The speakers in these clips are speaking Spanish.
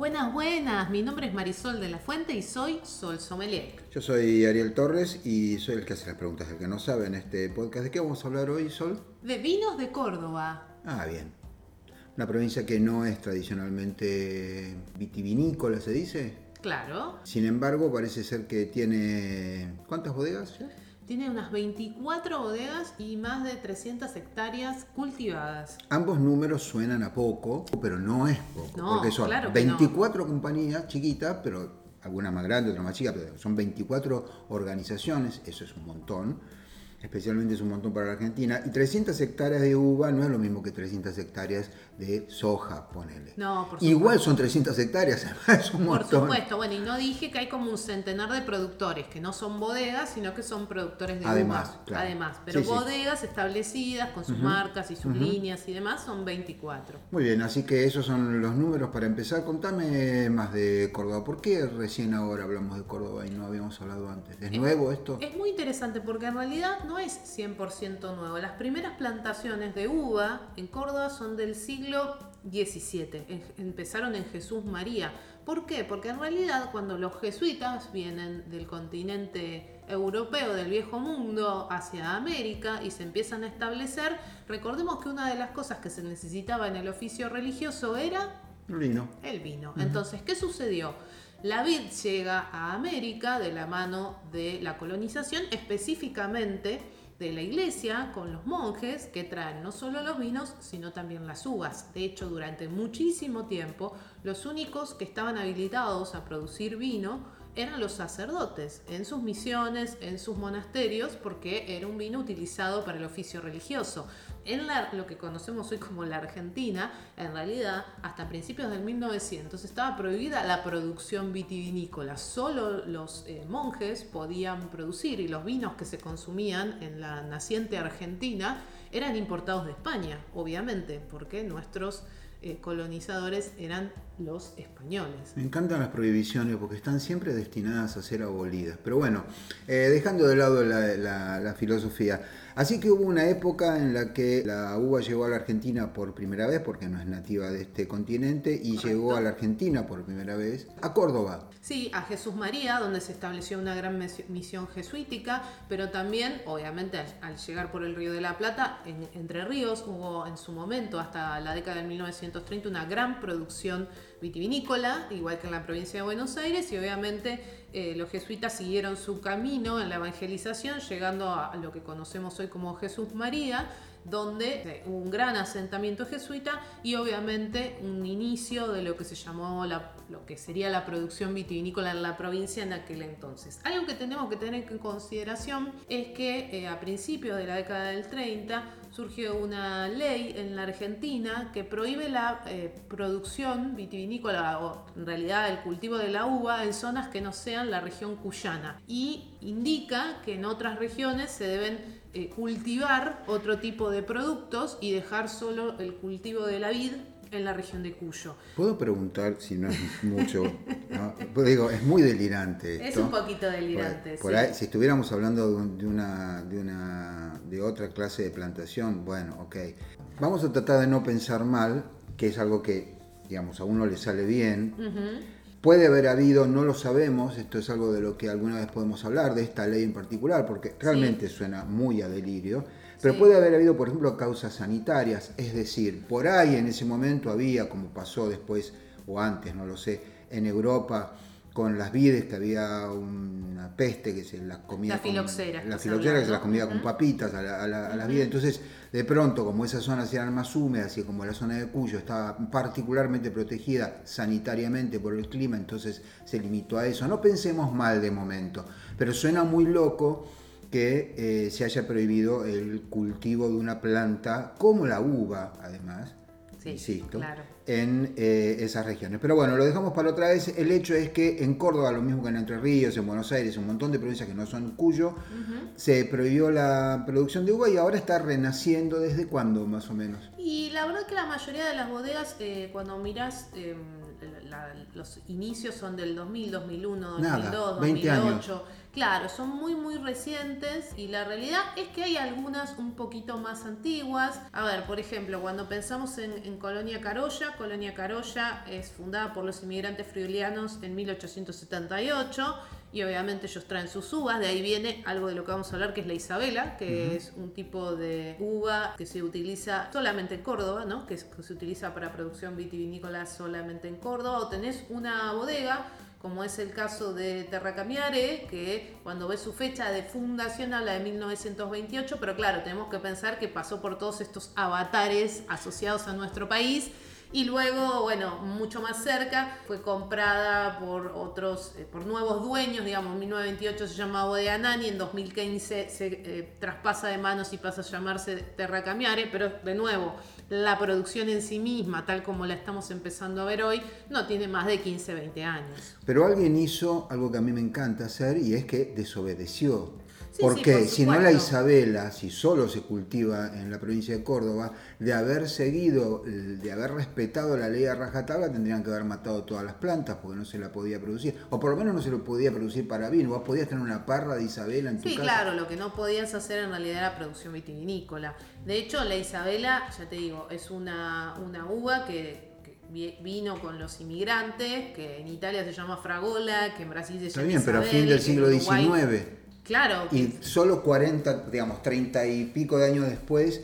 Buenas, buenas. Mi nombre es Marisol de la Fuente y soy Sol Sommelier. Yo soy Ariel Torres y soy el que hace las preguntas del que no sabe en este podcast. ¿De qué vamos a hablar hoy, Sol? De vinos de Córdoba. Ah, bien. Una provincia que no es tradicionalmente vitivinícola, se dice. Claro. Sin embargo, parece ser que tiene... ¿Cuántas bodegas? ya? Tiene unas 24 bodegas y más de 300 hectáreas cultivadas. Ambos números suenan a poco, pero no es poco. No, porque son claro que no. 24 compañías chiquitas, pero algunas más grandes, otras más chicas, pero son 24 organizaciones, eso es un montón. Especialmente es un montón para la Argentina. Y 300 hectáreas de uva no es lo mismo que 300 hectáreas de soja, ponele. No, por Igual supuesto. son 300 hectáreas, es un Por montón. supuesto, bueno, y no dije que hay como un centenar de productores, que no son bodegas, sino que son productores de Además, uva. claro. Además, pero Sí, sí. bodegas establecidas con sus marcas y sus líneas y demás son 24. Muy bien, así que esos son los números para empezar. Contame más de Córdoba. ¿Por qué recién ahora hablamos de Córdoba y no habíamos hablado antes? ¿Es nuevo esto? Es muy interesante porque en realidad no es 100% nuevo. Las primeras plantaciones de uva en Córdoba son del siglo XVII. Empezaron en Jesús María. ¿Por qué? Porque en realidad cuando los jesuitas vienen del continente europeo, del viejo mundo, hacia América y se empiezan a establecer, recordemos que una de las cosas que se necesitaba en el oficio religioso era Vino. el vino. Entonces, ¿qué sucedió? La vid llega a América de la mano de la colonización, específicamente de la iglesia con los monjes que traen no solo los vinos, sino también las uvas. De hecho, durante muchísimo tiempo, los únicos que estaban habilitados a producir vino eran los sacerdotes en sus misiones, en sus monasterios, porque era un vino utilizado para el oficio religioso. En la- lo que conocemos hoy como la Argentina, en realidad, hasta principios del 1900 estaba prohibida la producción vitivinícola. Solo los eh, monjes podían producir y los vinos que se consumían en la naciente Argentina eran importados de España, obviamente, porque nuestros eh, colonizadores eran los españoles. Me encantan las prohibiciones porque están siempre destinadas a ser abolidas. Pero bueno, eh, dejando de lado la, la- la filosofía. Así que hubo una época en la que la uva llegó a la Argentina por primera vez, porque no es nativa de este continente, y Correcto. llegó a la Argentina por primera vez, a Córdoba. Sí, a Jesús María, donde se estableció una gran misión jesuítica, pero también, obviamente, al, al llegar por el Río de la Plata, en Entre Ríos hubo en su momento, hasta la década de 1930, una gran producción vitivinícola, igual que en la provincia de Buenos Aires, y obviamente eh, los jesuitas siguieron su camino en la evangelización, llegando a, lo que conocemos hoy como Jesús María, donde eh, hubo un gran asentamiento jesuita y obviamente un inicio de lo que se llamó la- lo que sería la producción vitivinícola en la provincia en aquel entonces. Algo que tenemos que tener en consideración es que eh, a principios de la década del 30 surgió una ley en la Argentina que prohíbe la eh, producción vitivinícola o en realidad el cultivo de la uva en zonas que no sean la región cuyana y indica que en otras regiones se deben eh, cultivar otro tipo de productos y dejar solo el cultivo de la vid en la región de Cuyo. ¿Puedo preguntar si no es mucho? ¿no? Pues digo, es muy delirante Es esto. un poquito delirante, Por, por sí. ahí, si estuviéramos hablando de, un- de una, de una de otra clase de plantación, bueno, ok. Vamos a tratar de no pensar mal, que es algo que, digamos, a uno le sale bien. Puede haber habido, no lo sabemos, esto es algo de lo que alguna vez podemos hablar, de esta ley en particular, porque realmente suena muy a delirio, pero Sí. puede haber habido, por ejemplo, causas sanitarias, es decir, por ahí en ese momento había, como pasó después o antes, no lo sé, en Europa con las vides, que había una peste que se las comía La con- filoxera, la filoxera que se las comía con papitas a, la- a la- a las vides, entonces de pronto como esas zonas eran más húmedas y como la zona de Cuyo estaba particularmente protegida sanitariamente por el clima, entonces se limitó a eso. No pensemos mal de momento, pero suena muy loco que eh, se haya prohibido el cultivo de una planta como la uva, además, Sí, insisto, claro. en eh, esas regiones. Pero bueno, lo dejamos para otra vez. El hecho es que en Córdoba, lo mismo que en Entre Ríos, en Buenos Aires, un montón de provincias que no son Cuyo, se prohibió la producción de uva y ahora está renaciendo. ¿Desde cuándo más o menos? Y la verdad que la mayoría de las bodegas, eh, cuando miras, eh, la- los inicios son del 2000, 2001, Nada, 2002, 20 2008. Claro, son muy, muy recientes y la realidad es que hay algunas un poquito más antiguas. A ver, por ejemplo, cuando pensamos en, en Colonia Carolla, Colonia Carolla es fundada por los inmigrantes friulianos en 1878 y obviamente ellos traen sus uvas, de ahí viene algo de lo que vamos a hablar que es la Isabela, que es un tipo de uva que se utiliza solamente en Córdoba, ¿no? que, es- que se utiliza para producción vitivinícola solamente en Córdoba, o tenés una bodega como es el caso de Terracamiare, que cuando ves su fecha de fundación habla de 1928, pero claro, tenemos que pensar que pasó por todos estos avatares asociados a nuestro país y luego, bueno, mucho más cerca, fue comprada por otros, eh, por nuevos dueños, digamos, en 1928 se llamaba Bodega Nani, en 2015 se eh, traspasa de manos y pasa a llamarse Terra Camiare, pero de nuevo, la producción en sí misma, tal como la estamos empezando a ver hoy, no tiene más de 15, 20 años. Pero alguien hizo algo que a mí me encanta hacer y es que desobedeció. Sí, Porque sí, por si no la. Isabela, si solo se cultiva en la provincia de Córdoba, de haber seguido, de haber respetado la ley a rajatabla, tendrían que haber matado todas las plantas porque no se la podía producir. O por lo menos no se lo podía producir para vino. Vos podías tener una parra de Isabela en tu Sí, casa. claro, lo que no podías hacer en realidad era producción vitivinícola. De hecho, la Isabela, ya te digo, es una, una uva que, que vi- vino con los inmigrantes, que en Italia se llama Fragola, que en Brasil se Está llama bien, pero a fin del siglo Uruguay- XIX. Claro, Y solo 40, digamos, 30 y pico de años después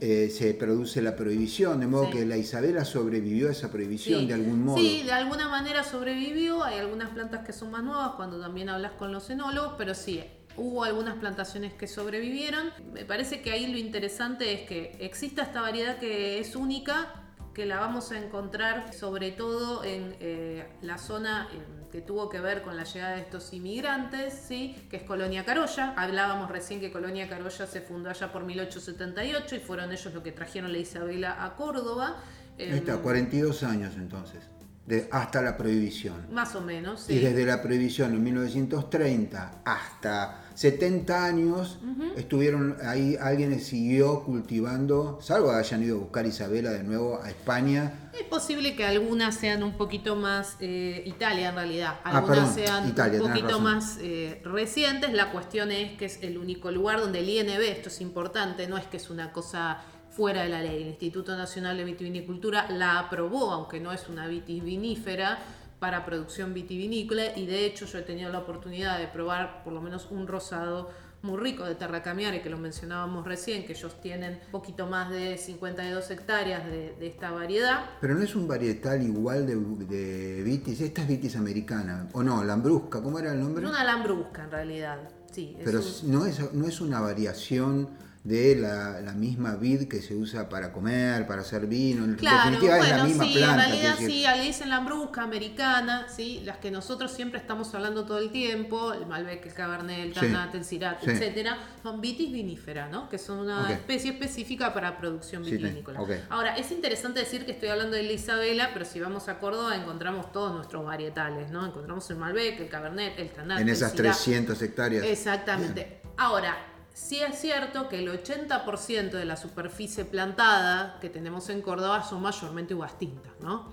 eh, se produce la prohibición, de modo Mm. Sí. que la Isabela sobrevivió a esa prohibición Sí. de algún modo. Sí, de alguna manera sobrevivió. Hay algunas plantas que son más nuevas cuando también hablas con los enólogos, pero sí, hubo algunas plantaciones que sobrevivieron. Me parece que ahí lo interesante es que exista esta variedad que es única, que la vamos a encontrar sobre todo en eh, la zona eh, que tuvo que ver con la llegada de estos inmigrantes, ¿sí? que es Colonia Carolla. Hablábamos recién que Colonia Carolla se fundó allá por 1878 y fueron ellos los que trajeron la Isabela a Córdoba. Ahí está, Em, 42 años entonces, de, hasta la prohibición. Más o menos, sí. Y desde la prohibición en 1930 hasta 70 años estuvieron ahí, alguien siguió cultivando, salvo que hayan ido a buscar Isabela de nuevo a España. Es posible que algunas sean un poquito más eh, Italia en realidad, Ah, algunas perdón, sean Italia, un poquito más eh, recientes. La cuestión es que es el único lugar donde el INB, esto es importante, no es que es una cosa fuera de la ley. El Instituto Nacional de Vitivinicultura la aprobó, aunque no es una vitis vinífera para producción vitivinícola y de hecho yo he tenido la oportunidad de probar por lo menos un rosado muy rico de Terracamiare, que lo mencionábamos recién, que ellos tienen un poquito más de 52 hectáreas de, de esta variedad. Pero no es un varietal igual de, de vitis, esta es vitis americana, o no, lambrusca, ¿cómo era el nombre? Es una lambrusca en realidad, sí. Pero un- no, es, no es una variación de la, la misma vid que se usa para comer, para hacer vino. En Claro, definitiva es la bueno, misma sí, planta. en realidad sí, le dicen lambrusca americana, sí, las que nosotros siempre estamos hablando todo el tiempo, el Malbec, el Cabernet, el Sí, Tannat, el Syrah, sí. etcétera, son vitis vinífera, ¿no? Que son una especie específica para producción vitivinícola. Ahora, es interesante decir que estoy hablando de la Isabela, pero si vamos a Córdoba encontramos todos nuestros varietales, ¿no? Encontramos el Malbec, el Cabernet, el Tannat, en el esas Syrah. 300 hectáreas. Exactamente. Ahora, sí es cierto que el 80% de la superficie plantada que tenemos en Córdoba son mayormente uvas tintas, ¿no?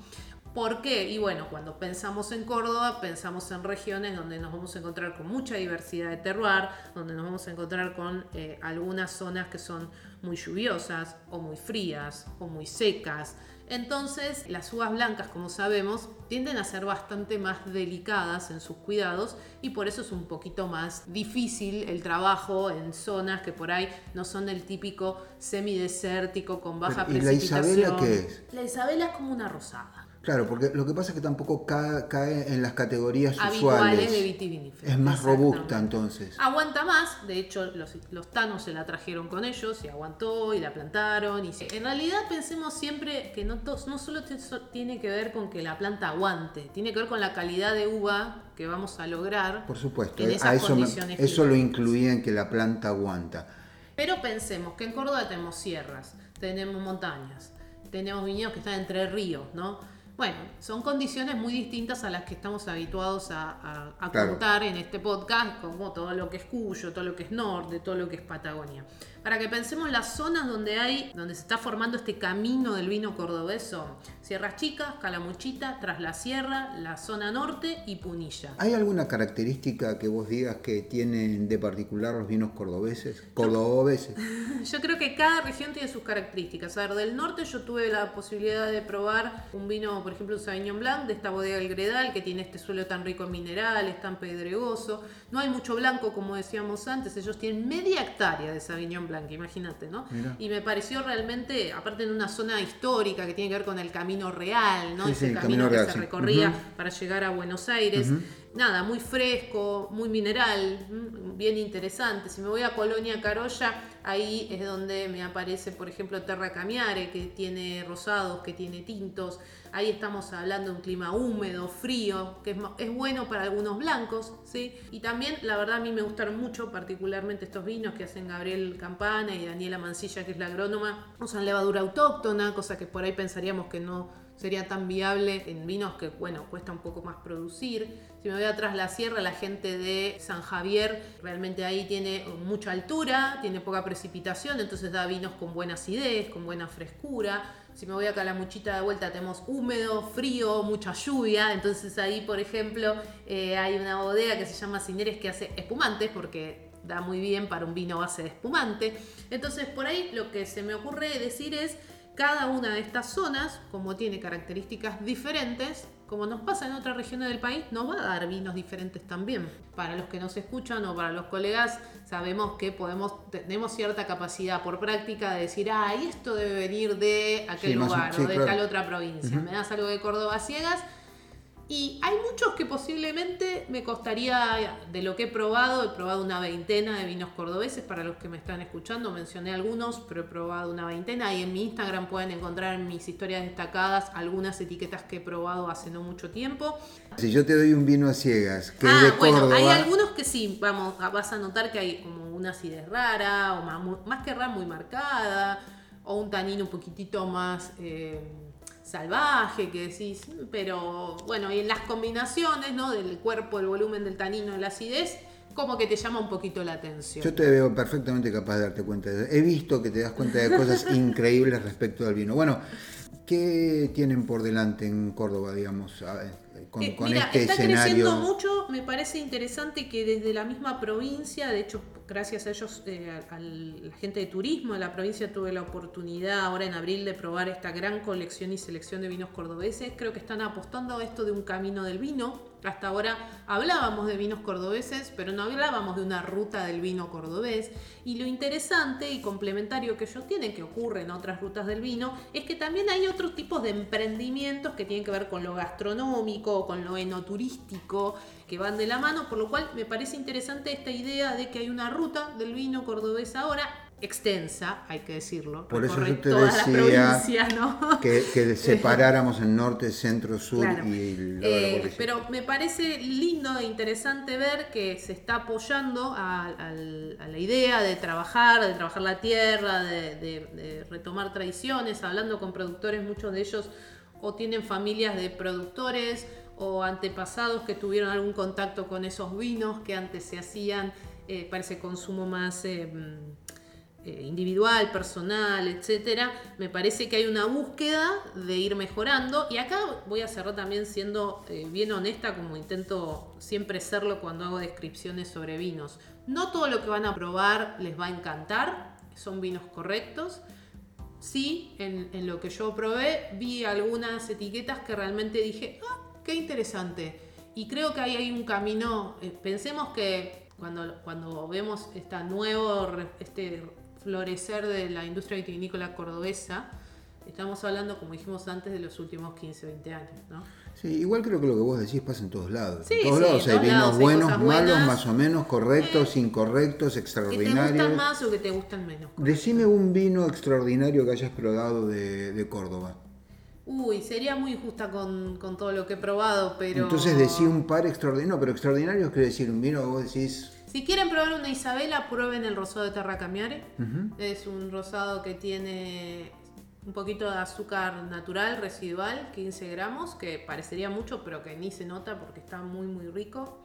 ¿Por qué? Y bueno, cuando pensamos en Córdoba, pensamos en regiones donde nos vamos a encontrar con mucha diversidad de terroir, donde nos vamos a encontrar con eh, algunas zonas que son muy lluviosas o muy frías o muy secas. Entonces, las uvas blancas, como sabemos, tienden a ser bastante más delicadas en sus cuidados y por eso es un poquito más difícil el trabajo en zonas que por ahí no son del típico semidesértico con baja Pero, ¿y la precipitación. Isabela qué es? La Isabela es como una rosada. Claro, porque lo que pasa es que tampoco cae, cae en las categorías Habituales usuales. de. Es más robusta entonces. Aguanta más, de hecho los, los tanos se la trajeron con ellos y aguantó y la plantaron. Y En realidad pensemos siempre que no, no solo tiene que ver con que la planta aguante, tiene que ver con la calidad de uva que vamos a lograr. Por supuesto, en eh, esas a eso, me- condiciones eso lo incluía en que la planta aguanta. Pero pensemos que en Córdoba tenemos sierras, tenemos montañas, tenemos viñedos que están entre ríos, ¿no? Bueno, son condiciones muy distintas a las que estamos habituados a, a, Claro. contar en este podcast, como todo lo que es Cuyo, todo lo que es Norte, todo lo que es Patagonia. Para que pensemos las zonas donde hay, donde se está formando este camino del vino cordobés son Sierras Chicas, Calamuchita, Tras la Sierra, la zona norte y Punilla. ¿Hay alguna característica que vos digas que tienen de particular los vinos cordobeses? Cordobeses. Yo creo que cada región tiene sus características. A ver, del norte yo tuve la posibilidad de probar un vino, por ejemplo, un Sauvignon Blanc de esta bodega El Gredal, que tiene este suelo tan rico en minerales, tan pedregoso. No hay mucho blanco, como decíamos antes. Ellos tienen media hectárea de Sauvignon Blanc, imagínate, ¿no? Mira. Y me pareció realmente, aparte en una zona histórica que tiene que ver con el camino real, ¿no? Sí, Ese sí, camino, camino que real, se sí. recorría para llegar a Buenos Aires. Nada, muy fresco, muy mineral, bien interesante. Si me voy a Colonia Carolla, ahí es donde me aparece, por ejemplo, Terra Camiare, que tiene rosados, que tiene tintos. Ahí estamos hablando de un clima húmedo, frío, que es, bueno para algunos blancos, ¿sí? Y también, la verdad, a mí me gustaron mucho, particularmente estos vinos que hacen Gabriel Campana y Daniela Mancilla, que es la agrónoma. Usan levadura autóctona, cosa que por ahí pensaríamos que no sería tan viable en vinos que, bueno, cuesta un poco más producir. Si me voy atrás la sierra, la gente de San Javier realmente ahí tiene mucha altura, tiene poca precipitación, entonces da vinos con buena acidez, con buena frescura. Si me voy a Calamuchita de vuelta, tenemos húmedo, frío, mucha lluvia. Entonces ahí, por ejemplo, eh, hay una bodega que se llama Cineres que hace espumantes, porque da muy bien para un vino base de espumante. Entonces por ahí lo que se me ocurre decir es, cada una de estas zonas, como tiene características diferentes, como nos pasa en otras regiones del país, nos va a dar vinos diferentes también. Para los que nos escuchan o para los colegas, sabemos que podemos, tenemos cierta capacidad por práctica de decir, ah, y esto debe venir de aquel Sí, más o- lugar sí, o de claro. tal otra provincia. Me das algo de Córdoba ciegas. Y hay muchos que posiblemente me costaría, de lo que he probado, he probado una veintena de vinos cordobeses, para los que me están escuchando, mencioné algunos, pero he probado una veintena y en mi Instagram pueden encontrar en mis historias destacadas algunas etiquetas que he probado hace no mucho tiempo. Si yo te doy un vino a ciegas, que es ah, de bueno, Córdoba, hay algunos que sí, vamos, vas a notar que hay como una acidez rara, o más, más que rara, muy marcada, o un tanino un poquitito más eh, salvaje, que decís, pero bueno, y en las combinaciones, ¿no? Del cuerpo, el volumen del tanino, la acidez, como que te llama un poquito la atención. yo te veo perfectamente capaz de darte cuenta. de eso. He visto que te das cuenta de cosas increíbles respecto al vino. Bueno, ¿qué tienen por delante en Córdoba, digamos, con, Eh, con mira, este está escenario? creciendo mucho, me parece interesante que desde la misma provincia, de hecho, gracias a ellos, eh, a, a la gente de turismo de la provincia, tuve la oportunidad ahora en abril de probar esta gran colección y selección de vinos cordobeses. Creo que están apostando a esto de un camino del vino. Hasta ahora hablábamos de vinos cordobeses, pero no hablábamos de una ruta del vino cordobés. Y lo interesante y complementario que ellos tienen, que ocurre en otras rutas del vino, es que también hay otros tipos de emprendimientos que tienen que ver con lo gastronómico, con lo enoturístico, que van de la mano, por lo cual me parece interesante esta idea de que hay una ruta del vino cordobés ahora extensa, hay que decirlo, Por eso yo te decía ¿no? Que, que separáramos en norte, centro, sur Claro. y el de la Eh, pero me parece lindo e interesante ver que se está apoyando a, la idea de trabajar, de trabajar la tierra, de, de- de retomar tradiciones, hablando con productores, muchos de ellos o tienen familias de productores o antepasados que tuvieron algún contacto con esos vinos que antes se hacían eh, para ese consumo más... eh, individual, personal, etcétera, me parece que hay una búsqueda de ir mejorando. Y acá voy a cerrar también siendo eh, bien honesta, como intento siempre serlo cuando hago descripciones sobre vinos. No todo lo que van a probar les va a encantar, son vinos correctos. Sí, en, lo que yo probé, vi algunas etiquetas que realmente dije, ah, qué interesante. Y creo que ahí hay un camino, eh, pensemos que cuando, cuando vemos esta nuevo, este florecer de la industria vitivinícola cordobesa, estamos hablando, como dijimos antes, de los últimos 15, 20 años, ¿no? Sí, igual creo que lo que vos decís pasa en todos lados. Sí, en todos sí, lados hay vinos lados buenos, malos, buenas. más o menos, correctos, incorrectos, Que te extraordinarios. gustan más o que te gustan menos. Decime un vino extraordinario que hayas probado de, de Córdoba. Uy, sería muy injusta con, con todo lo que he probado, pero... Entonces decí un par extraordinario, pero extraordinarios quiere decir un vino vos decís, Si quieren probar una Isabela, prueben el rosado de Terra Camiare. Es un rosado que tiene un poquito de azúcar natural, residual, 15 gramos, que parecería mucho, pero que ni se nota porque está muy, muy rico.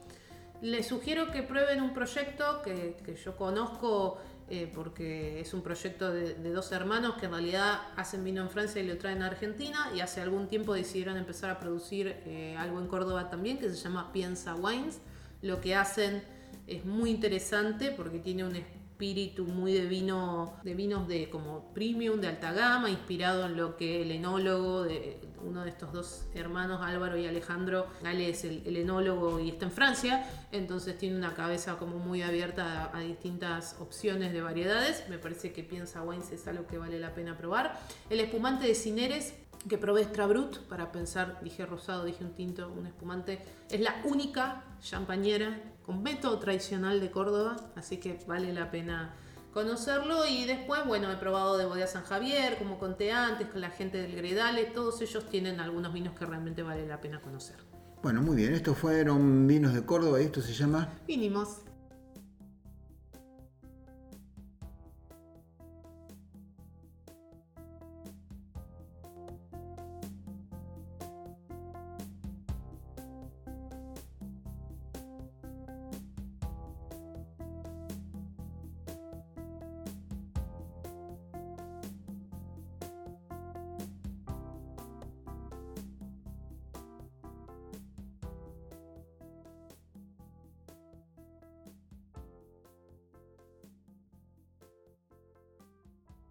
Les sugiero que prueben un proyecto que, que yo conozco eh, porque es un proyecto de, dos hermanos que en realidad hacen vino en Francia y lo traen a Argentina y hace algún tiempo decidieron empezar a producir eh, algo en Córdoba también que se llama Piensa Wines. Lo que hacen es muy interesante porque tiene un espíritu muy de vino, de vinos de como premium, de alta gama, inspirado en lo que el enólogo de uno de estos dos hermanos, Álvaro y Alejandro, Ale es el, enólogo y está en Francia, entonces tiene una cabeza como muy abierta a, distintas opciones de variedades. Me parece que piensa Wines es algo que vale la pena probar. El espumante de Cineres que probé Extra Brut para pensar, dije rosado, dije un tinto, un espumante. Es la única champañera con método tradicional de Córdoba, así que vale la pena conocerlo. Y después, bueno, he probado de Bodega San Javier, como conté antes, con la gente del Gredale, todos ellos tienen algunos vinos que realmente vale la pena conocer. Bueno, muy bien, estos fueron vinos de Córdoba y esto se llama... Vinimos.